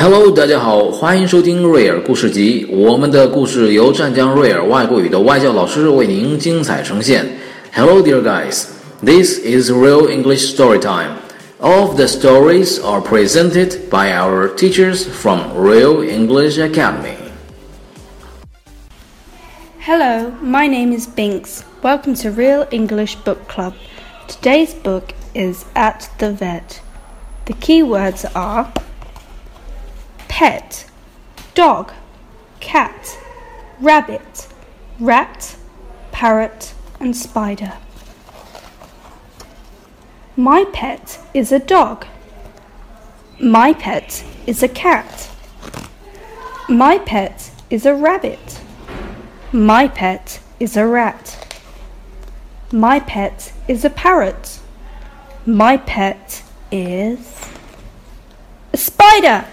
Hello，大家好，欢迎收听瑞尔故事集。我们的故事由湛江瑞尔外国语的外教老师为您精彩呈现。Hello, dear guys. This is Real English Story Time. All of the stories are presented by our teachers from Real English Academy. Hello, my name is Binks. Welcome to Real English Book Club. Today's book is At the Vet. The key words are pet, dog, cat, rabbit, rat, parrot, and spider. My pet is a dog. My pet is a cat. My pet is a rabbit. My pet is a rat. My pet is a parrot. My pet is a spider.